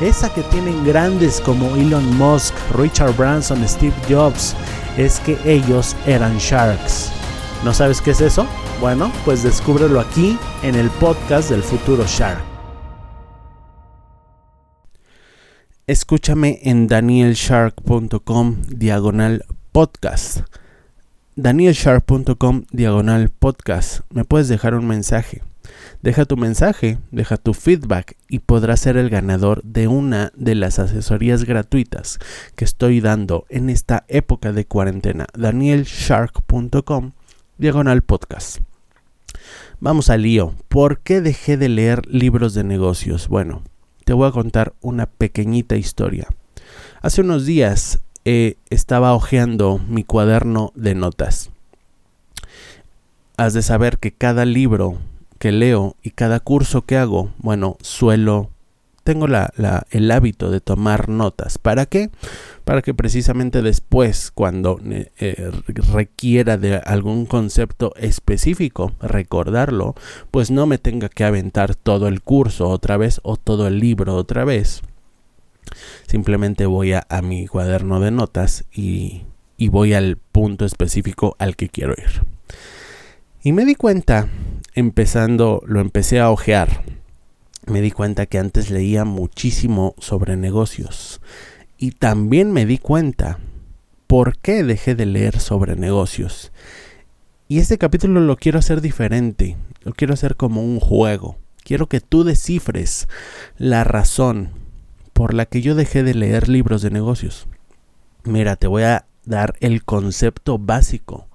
esa que tienen grandes como Elon Musk, Richard Branson, Steve Jobs, es que ellos eran sharks. ¿No sabes qué es eso? Bueno, pues descúbrelo aquí en el podcast del futuro Shark. Escúchame en danielshark.com diagonal podcast. danielshark.com diagonal podcast. Me puedes dejar un mensaje Deja tu mensaje, deja tu feedback y podrás ser el ganador de una de las asesorías gratuitas que estoy dando en esta época de cuarentena. danielshark.com diagonal podcast. Vamos al lío. ¿Por qué dejé de leer libros de negocios? Bueno, te voy a contar una pequeñita historia. Hace unos días eh, estaba hojeando mi cuaderno de notas. Has de saber que cada libro que leo y cada curso que hago, bueno, suelo, tengo la, el hábito de tomar notas. ¿Para qué? Para que precisamente después, cuando eh, eh, requiera de algún concepto específico, recordarlo, pues no me tenga que aventar todo el curso otra vez o todo el libro otra vez. Simplemente voy a, a mi cuaderno de notas y, y voy al punto específico al que quiero ir. Y me di cuenta empezando, lo empecé a ojear, me di cuenta que antes leía muchísimo sobre negocios. Y también me di cuenta por qué dejé de leer sobre negocios. Y este capítulo lo quiero hacer diferente, lo quiero hacer como un juego. Quiero que tú descifres la razón por la que yo dejé de leer libros de negocios. Mira, te voy a dar el concepto básico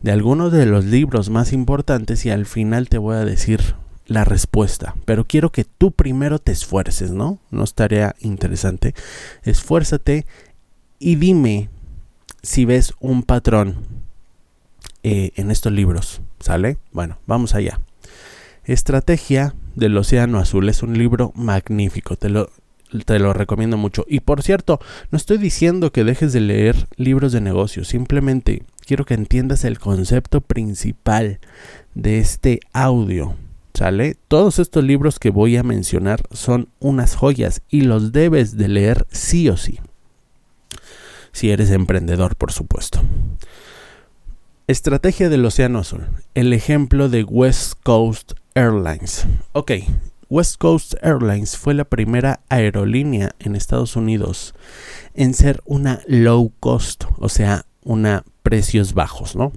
de algunos de los libros más importantes y al final te voy a decir la respuesta. Pero quiero que tú primero te esfuerces, ¿no? No estaría interesante. Esfuérzate y dime si ves un patrón eh, en estos libros. ¿Sale? Bueno, vamos allá. Estrategia del Océano Azul es un libro magnífico. Te lo, te lo recomiendo mucho. Y por cierto, no estoy diciendo que dejes de leer libros de negocios. Simplemente quiero que entiendas el concepto principal de este audio. ¿Sale? Todos estos libros que voy a mencionar son unas joyas y los debes de leer sí o sí. Si eres emprendedor, por supuesto. Estrategia del Océano Azul. El ejemplo de West Coast Airlines. Ok, West Coast Airlines fue la primera aerolínea en Estados Unidos en ser una low cost, o sea, una precios bajos, ¿no?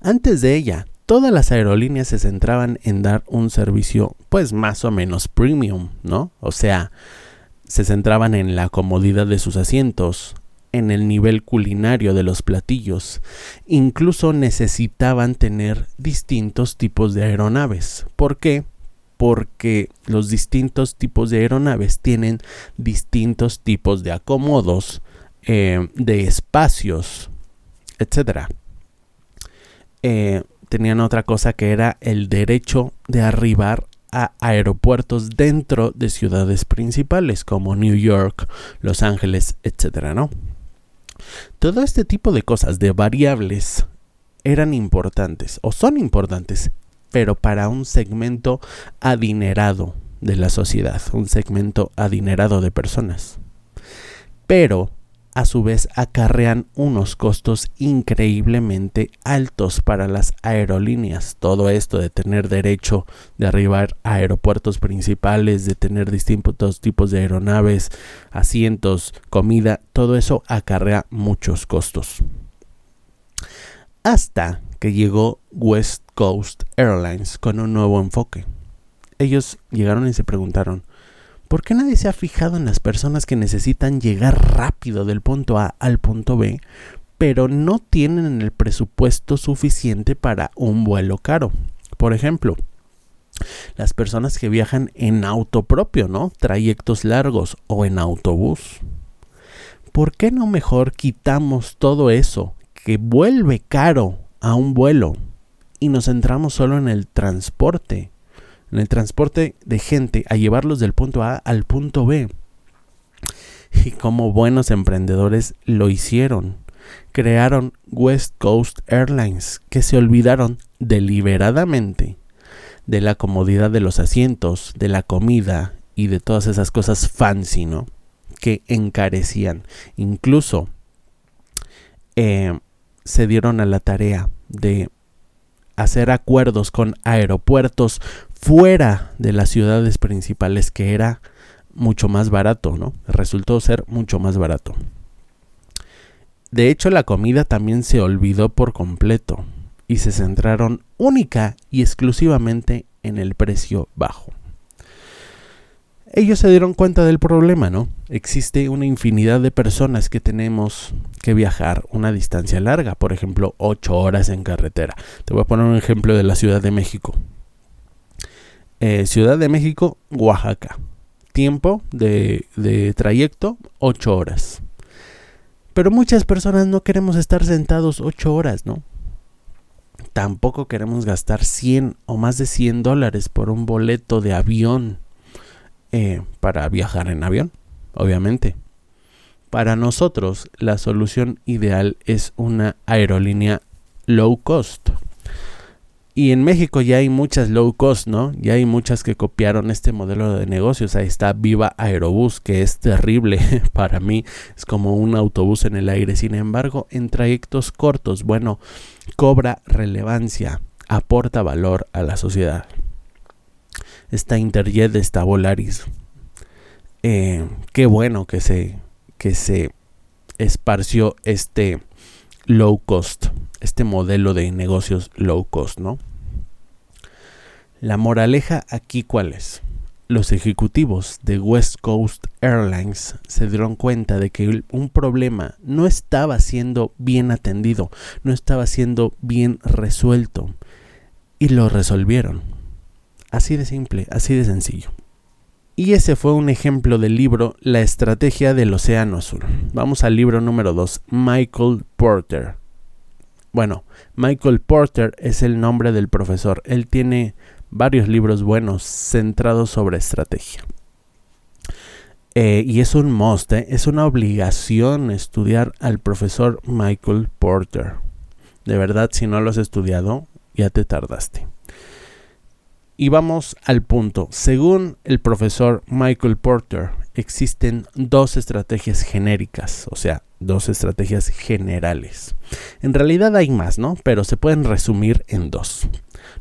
Antes de ella, todas las aerolíneas se centraban en dar un servicio pues más o menos premium, ¿no? O sea, se centraban en la comodidad de sus asientos, en el nivel culinario de los platillos. Incluso necesitaban tener distintos tipos de aeronaves. ¿Por qué? Porque los distintos tipos de aeronaves tienen distintos tipos de acomodos, eh, de espacios, etcétera. Eh, tenían otra cosa que era el derecho de arribar a aeropuertos dentro de ciudades principales como New York, Los Ángeles, etcétera, ¿no? Todo este tipo de cosas, de variables, eran importantes o son importantes, pero para un segmento adinerado de la sociedad, un segmento adinerado de personas. Pero a su vez acarrean unos costos increíblemente altos para las aerolíneas. Todo esto de tener derecho de arribar a aeropuertos principales, de tener distintos tipos de aeronaves, asientos, comida, todo eso acarrea muchos costos. Hasta que llegó West Coast Airlines con un nuevo enfoque. Ellos llegaron y se preguntaron, ¿Por qué nadie se ha fijado en las personas que necesitan llegar rápido del punto A al punto B, pero no tienen el presupuesto suficiente para un vuelo caro? Por ejemplo, las personas que viajan en auto propio, ¿no? Trayectos largos o en autobús. ¿Por qué no mejor quitamos todo eso que vuelve caro a un vuelo y nos centramos solo en el transporte en el transporte de gente a llevarlos del punto A al punto B. Y como buenos emprendedores lo hicieron. Crearon West Coast Airlines, que se olvidaron deliberadamente de la comodidad de los asientos, de la comida y de todas esas cosas fancy, ¿no? Que encarecían. Incluso eh, se dieron a la tarea de hacer acuerdos con aeropuertos fuera de las ciudades principales que era mucho más barato, ¿no? Resultó ser mucho más barato. De hecho, la comida también se olvidó por completo y se centraron única y exclusivamente en el precio bajo. Ellos se dieron cuenta del problema, ¿no? Existe una infinidad de personas que tenemos que viajar una distancia larga, por ejemplo, 8 horas en carretera. Te voy a poner un ejemplo de la Ciudad de México. Eh, Ciudad de México, Oaxaca. Tiempo de, trayecto, 8 horas. Pero muchas personas no queremos estar sentados 8 horas, ¿no? Tampoco queremos gastar 100 o más de 100 dólares por un boleto de avión eh, para viajar en avión, obviamente. Para nosotros, la solución ideal es una aerolínea low cost. Y en México ya hay muchas low cost, ¿no? Ya hay muchas que copiaron este modelo de negocios. Ahí está Viva Aerobús, que es terrible para mí. Es como un autobús en el aire. Sin embargo, en trayectos cortos, bueno, cobra relevancia, aporta valor a la sociedad. Está Interjet, está Volaris. Eh, qué bueno que se, que se esparció este low cost este modelo de negocios low cost, ¿no? La moraleja aquí cuál es? Los ejecutivos de West Coast Airlines se dieron cuenta de que un problema no estaba siendo bien atendido, no estaba siendo bien resuelto y lo resolvieron. Así de simple, así de sencillo. Y ese fue un ejemplo del libro La estrategia del Océano Azul. Vamos al libro número 2, Michael Porter. Bueno, Michael Porter es el nombre del profesor. Él tiene varios libros buenos centrados sobre estrategia. Eh, y es un must, ¿eh? es una obligación estudiar al profesor Michael Porter. De verdad, si no lo has estudiado, ya te tardaste. Y vamos al punto. Según el profesor Michael Porter, existen dos estrategias genéricas, o sea, dos estrategias generales. En realidad hay más, ¿no? Pero se pueden resumir en dos.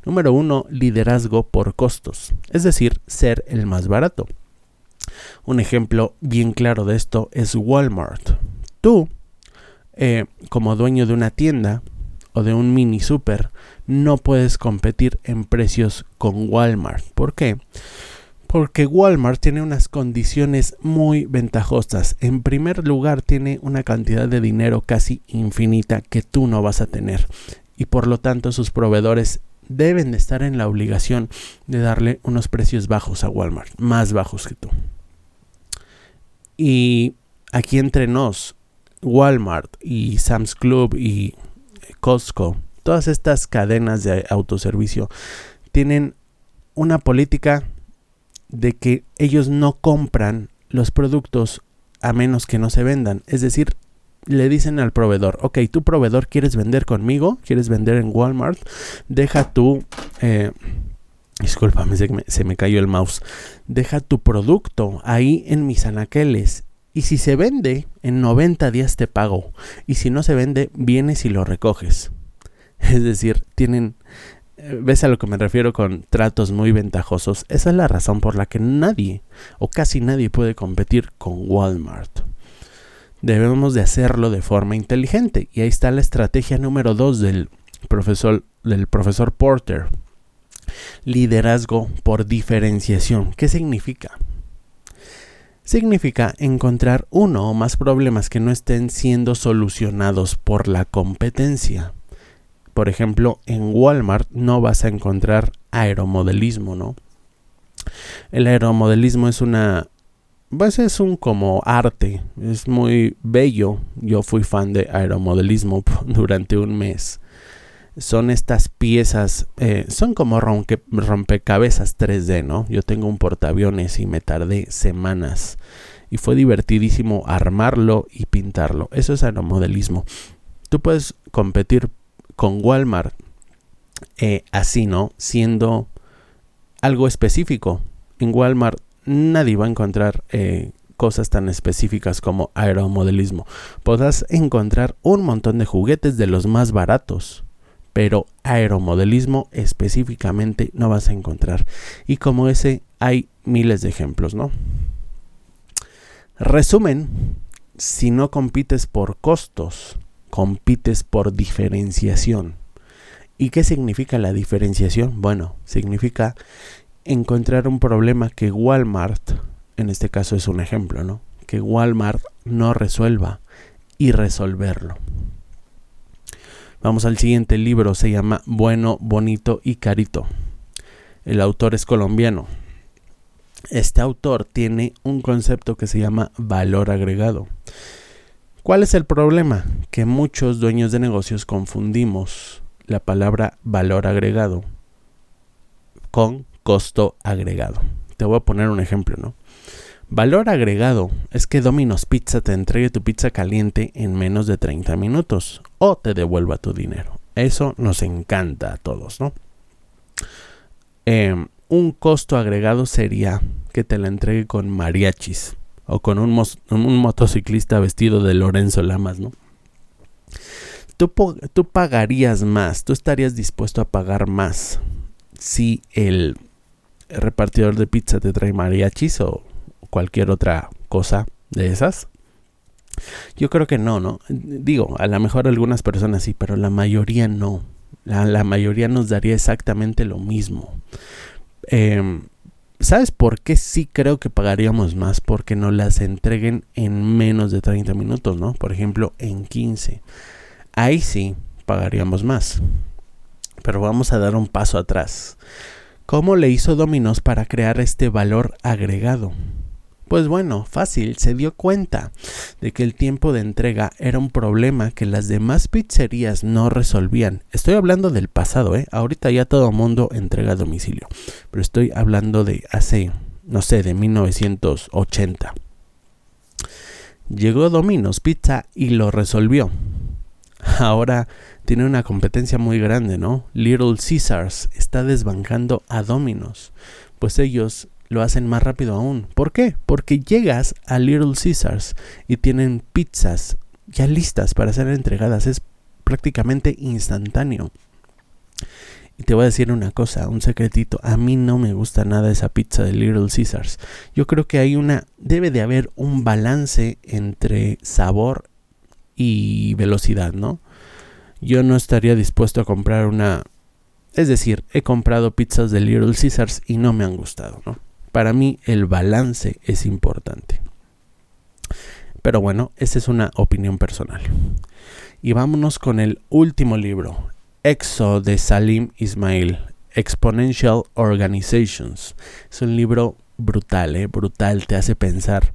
Número uno, liderazgo por costos, es decir, ser el más barato. Un ejemplo bien claro de esto es Walmart. Tú, eh, como dueño de una tienda o de un mini super, no puedes competir en precios con Walmart. ¿Por qué? Porque Walmart tiene unas condiciones muy ventajosas. En primer lugar, tiene una cantidad de dinero casi infinita que tú no vas a tener. Y por lo tanto, sus proveedores deben de estar en la obligación de darle unos precios bajos a Walmart, más bajos que tú. Y aquí entre nos, Walmart y Sam's Club y Costco, todas estas cadenas de autoservicio tienen una política de que ellos no compran los productos a menos que no se vendan. Es decir, le dicen al proveedor, ok, tu proveedor quieres vender conmigo, quieres vender en Walmart, deja tu... Eh, se me cayó el mouse. Deja tu producto ahí en mis anaqueles Y si se vende, en 90 días te pago. Y si no se vende, vienes y lo recoges. Es decir, tienen... Eh, ¿Ves a lo que me refiero con tratos muy ventajosos? Esa es la razón por la que nadie o casi nadie puede competir con Walmart. Debemos de hacerlo de forma inteligente. Y ahí está la estrategia número 2 del profesor, del profesor Porter. Liderazgo por diferenciación. ¿Qué significa? Significa encontrar uno o más problemas que no estén siendo solucionados por la competencia. Por ejemplo, en Walmart no vas a encontrar aeromodelismo, ¿no? El aeromodelismo es una pues es un como arte, es muy bello. Yo fui fan de aeromodelismo durante un mes son estas piezas, eh, son como rompecabezas 3D, ¿no? Yo tengo un portaaviones y me tardé semanas y fue divertidísimo armarlo y pintarlo. Eso es aeromodelismo. Tú puedes competir con Walmart eh, así, ¿no? Siendo algo específico. En Walmart nadie va a encontrar eh, cosas tan específicas como aeromodelismo. Podrás encontrar un montón de juguetes de los más baratos pero aeromodelismo específicamente no vas a encontrar. Y como ese hay miles de ejemplos, ¿no? Resumen, si no compites por costos, compites por diferenciación. ¿Y qué significa la diferenciación? Bueno, significa encontrar un problema que Walmart, en este caso es un ejemplo, ¿no? Que Walmart no resuelva y resolverlo. Vamos al siguiente libro, se llama Bueno, Bonito y Carito. El autor es colombiano. Este autor tiene un concepto que se llama valor agregado. ¿Cuál es el problema? Que muchos dueños de negocios confundimos la palabra valor agregado con costo agregado. Te voy a poner un ejemplo, ¿no? Valor agregado es que Domino's Pizza te entregue tu pizza caliente en menos de 30 minutos o te devuelva tu dinero. Eso nos encanta a todos, ¿no? Em, un costo agregado sería que te la entregue con mariachis o con un, motociclista vestido de Lorenzo Lamas, ¿no? Tú, tú pagarías más, tú estarías dispuesto a pagar más si el repartidor de pizza te trae mariachis o cualquier otra cosa de esas? Yo creo que no, ¿no? Digo, a lo mejor algunas personas sí, pero la mayoría no. La, mayoría nos daría exactamente lo mismo. Em, ¿Sabes por qué sí creo que pagaríamos más? Porque nos las entreguen en menos de 30 minutos, ¿no? Por ejemplo, en 15. Ahí sí pagaríamos más. Pero vamos a dar un paso atrás. ¿Cómo le hizo Dominos para crear este valor agregado? Pues bueno, fácil, se dio cuenta de que el tiempo de entrega era un problema que las demás pizzerías no resolvían. Estoy hablando del pasado, ¿eh? Ahorita ya todo mundo entrega a domicilio, pero estoy hablando de hace, no sé, de 1980. Llegó Domino's Pizza y lo resolvió. Ahora tiene una competencia muy grande, ¿no? Little Caesars está desbancando a Domino's, pues ellos lo hacen más rápido aún. ¿Por qué? Porque llegas a Little Caesars y tienen pizzas ya listas para ser entregadas. Es prácticamente instantáneo. Y te voy a decir una cosa, un secretito. A mí no me gusta nada esa pizza de Little Caesars. Yo creo que hay una, debe de haber un balance entre sabor y velocidad, ¿no? Yo no estaría dispuesto a comprar una, es decir, he comprado pizzas de Little Caesars y no me han gustado, ¿no? Para mí el balance es importante. Pero bueno, esa es una opinión personal. Y vámonos con el último libro, Exo de Salim Ismail, Exponential Organizations. Es un libro brutal, ¿eh? brutal, te hace pensar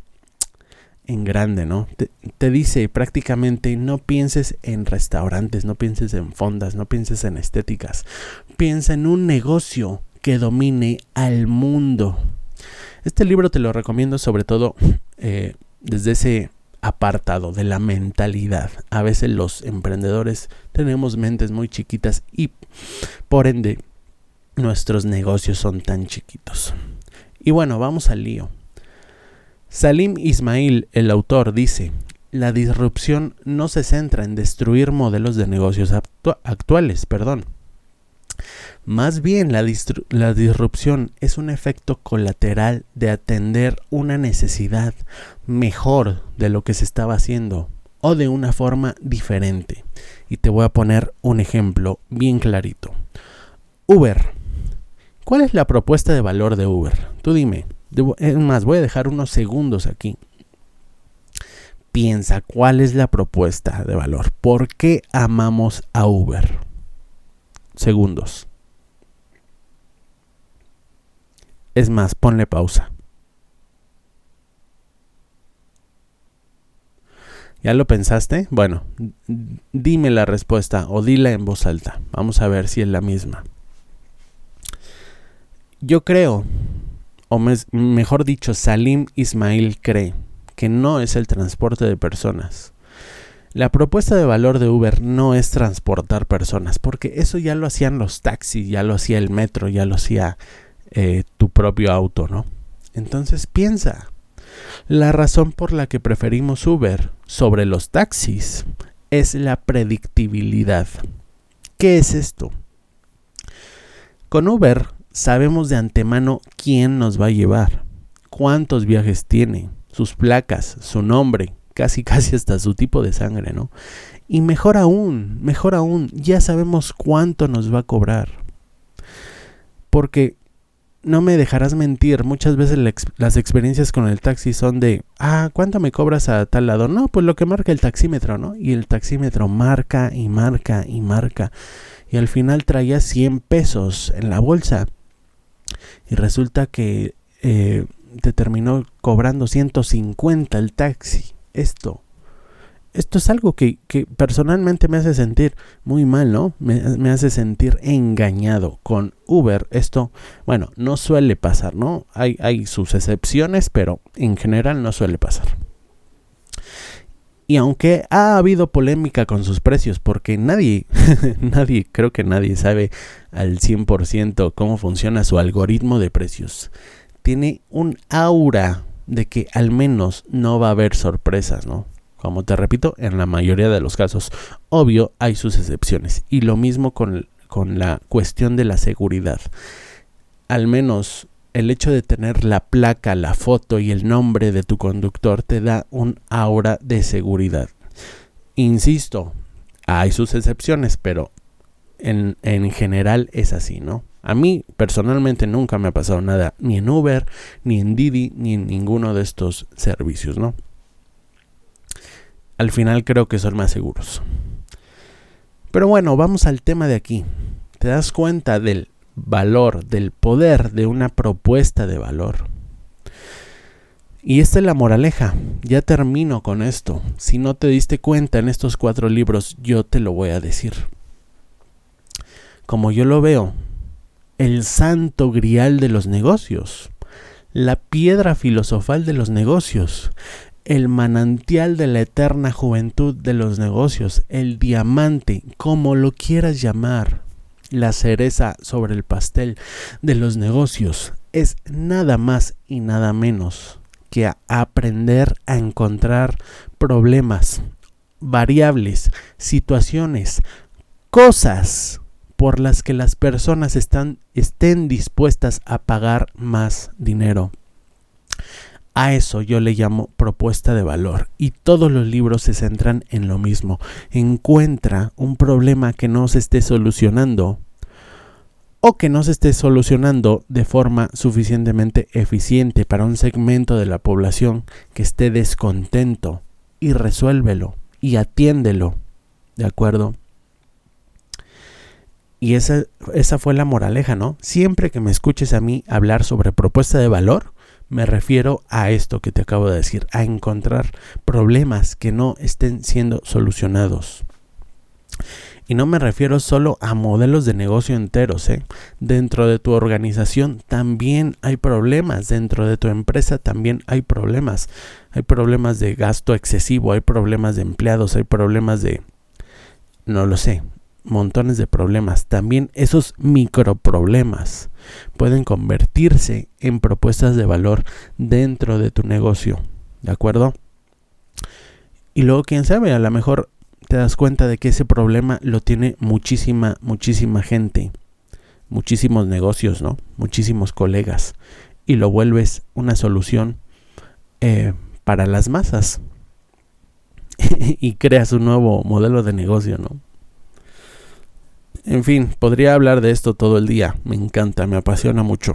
en grande, ¿no? Te, te, dice prácticamente no pienses en restaurantes, no pienses en fondas, no pienses en estéticas. Piensa en un negocio que domine al mundo. Este libro te lo recomiendo sobre todo eh, desde ese apartado de la mentalidad. A veces los emprendedores tenemos mentes muy chiquitas y por ende nuestros negocios son tan chiquitos. Y bueno, vamos al lío. Salim Ismail, el autor, dice, la disrupción no se centra en destruir modelos de negocios actuales, perdón. Más bien la, disrupción es un efecto colateral de atender una necesidad mejor de lo que se estaba haciendo o de una forma diferente. Y te voy a poner un ejemplo bien clarito. Uber. ¿Cuál es la propuesta de valor de Uber? Tú dime. Es más, voy a dejar unos segundos aquí piensa cuál es la propuesta de valor. ¿Por qué amamos a Uber? Segundos. Es más, ponle pausa. ¿Ya lo pensaste? Bueno, dime la respuesta o dila en voz alta. Vamos a ver si es la misma. Yo creo, o mejor dicho, Salim Ismail cree que no es el transporte de personas. La propuesta de valor de Uber no es transportar personas, porque eso ya lo hacían los taxis, ya lo hacía el metro, ya lo hacía eh, tu propio auto, ¿no? Entonces piensa, la razón por la que preferimos Uber sobre los taxis es la predictibilidad. ¿Qué es esto? Con Uber sabemos de antemano quién nos va a llevar, cuántos viajes tiene, sus placas, su nombre, casi casi hasta su tipo de sangre, ¿no? Y mejor aún, mejor aún, ya sabemos cuánto nos va a cobrar. Porque no me dejarás mentir, muchas veces las experiencias con el taxi son de, ah, ¿cuánto me cobras a tal lado? No, pues lo que marca el taxímetro, ¿no? Y el taxímetro marca y marca y marca. Y al final traía 100 pesos en la bolsa. Y resulta que eh, te terminó cobrando 150 el taxi. Esto. Esto es algo que, personalmente me hace sentir muy mal, ¿no? Me, me, hace sentir engañado. Con Uber esto, bueno, no suele pasar, ¿no? Hay, hay sus excepciones, pero en general no suele pasar. Y aunque ha habido polémica con sus precios, porque nadie, nadie, creo que nadie sabe al 100% cómo funciona su algoritmo de precios tiene un aura de que al menos no va a haber sorpresas, ¿no? Como te repito, en la mayoría de los casos, obvio, hay sus excepciones. Y lo mismo con, con la cuestión de la seguridad. Al menos el hecho de tener la placa, la foto y el nombre de tu conductor te da un aura de seguridad. Insisto, hay sus excepciones, pero en, en general es así, ¿no? A mí personalmente nunca me ha pasado nada, ni en Uber, ni en Didi, ni en ninguno de estos servicios, ¿no? Al final creo que son más seguros. Pero bueno, vamos al tema de aquí. ¿Te das cuenta del valor, del poder de una propuesta de valor? Y esta es la moraleja. Ya termino con esto. Si no te diste cuenta en estos cuatro libros, yo te lo voy a decir. Como yo lo veo, el santo grial de los negocios, la piedra filosofal de los negocios, el manantial de la eterna juventud de los negocios, el diamante, como lo quieras llamar, la cereza sobre el pastel de los negocios, es nada más y nada menos que aprender a encontrar problemas, variables, situaciones, cosas por las que las personas están, estén dispuestas a pagar más dinero. A eso yo le llamo propuesta de valor y todos los libros se centran en lo mismo. Encuentra un problema que no se esté solucionando o que no se esté solucionando de forma suficientemente eficiente para un segmento de la población que esté descontento y resuélvelo y atiéndelo. ¿De acuerdo? Y esa, esa fue la moraleja, ¿no? Siempre que me escuches a mí hablar sobre propuesta de valor, me refiero a esto que te acabo de decir, a encontrar problemas que no estén siendo solucionados. Y no me refiero solo a modelos de negocio enteros. ¿eh? Dentro de tu organización también hay problemas. Dentro de tu empresa también hay problemas. Hay problemas de gasto excesivo, hay problemas de empleados, hay problemas de... No lo sé montones de problemas. También esos microproblemas pueden convertirse en propuestas de valor dentro de tu negocio. ¿De acuerdo? Y luego, quién sabe, a lo mejor te das cuenta de que ese problema lo tiene muchísima, muchísima gente, muchísimos negocios, ¿no? Muchísimos colegas. Y lo vuelves una solución eh, para las masas. y creas un nuevo modelo de negocio, ¿no? En fin, podría hablar de esto todo el día. Me encanta, me apasiona mucho.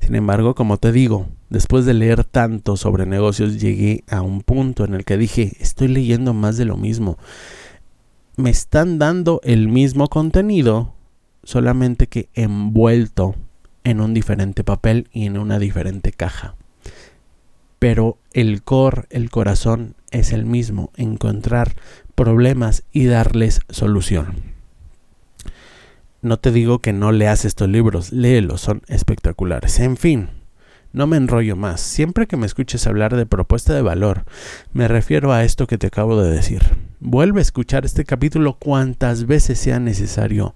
Sin embargo, como te digo, después de leer tanto sobre negocios llegué a un punto en el que dije, estoy leyendo más de lo mismo. Me están dando el mismo contenido, solamente que envuelto en un diferente papel y en una diferente caja. Pero el core, el corazón es el mismo, encontrar problemas y darles solución. No te digo que no leas estos libros, léelos, son espectaculares. En fin, no me enrollo más. Siempre que me escuches hablar de propuesta de valor, me refiero a esto que te acabo de decir. Vuelve a escuchar este capítulo cuantas veces sea necesario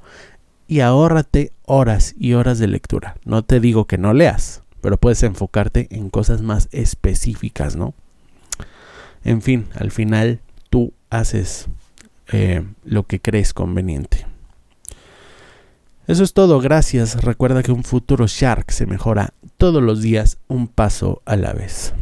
y ahórrate horas y horas de lectura. No te digo que no leas, pero puedes enfocarte en cosas más específicas, ¿no? En fin, al final tú haces eh, lo que crees conveniente. Eso es todo, gracias. Recuerda que un futuro Shark se mejora todos los días un paso a la vez.